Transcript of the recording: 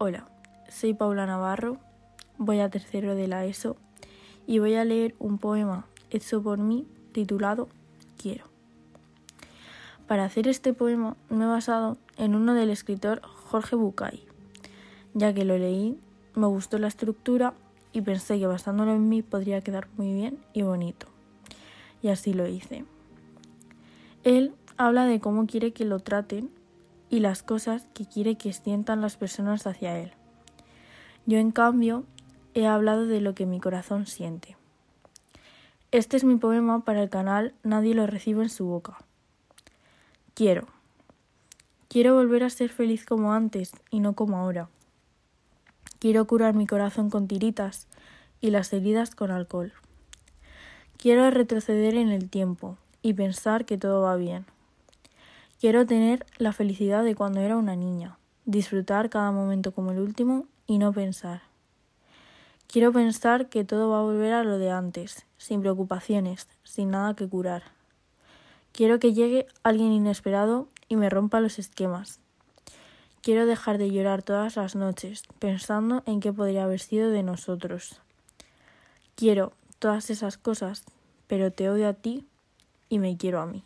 Hola, soy Paula Navarro, voy a tercero de la ESO y voy a leer un poema hecho por mí titulado Quiero. Para hacer este poema me he basado en uno del escritor Jorge Bucay, ya que lo leí, me gustó la estructura y pensé que basándolo en mí podría quedar muy bien y bonito. Y así lo hice. Él habla de cómo quiere que lo traten y las cosas que quiere que sientan las personas hacia él. Yo, en cambio, he hablado de lo que mi corazón siente. Este es mi poema para el canal Nadie lo recibe en su boca. Quiero. Quiero volver a ser feliz como antes y no como ahora. Quiero curar mi corazón con tiritas y las heridas con alcohol. Quiero retroceder en el tiempo y pensar que todo va bien. Quiero tener la felicidad de cuando era una niña, disfrutar cada momento como el último y no pensar. Quiero pensar que todo va a volver a lo de antes, sin preocupaciones, sin nada que curar. Quiero que llegue alguien inesperado y me rompa los esquemas. Quiero dejar de llorar todas las noches, pensando en qué podría haber sido de nosotros. Quiero todas esas cosas, pero te odio a ti y me quiero a mí.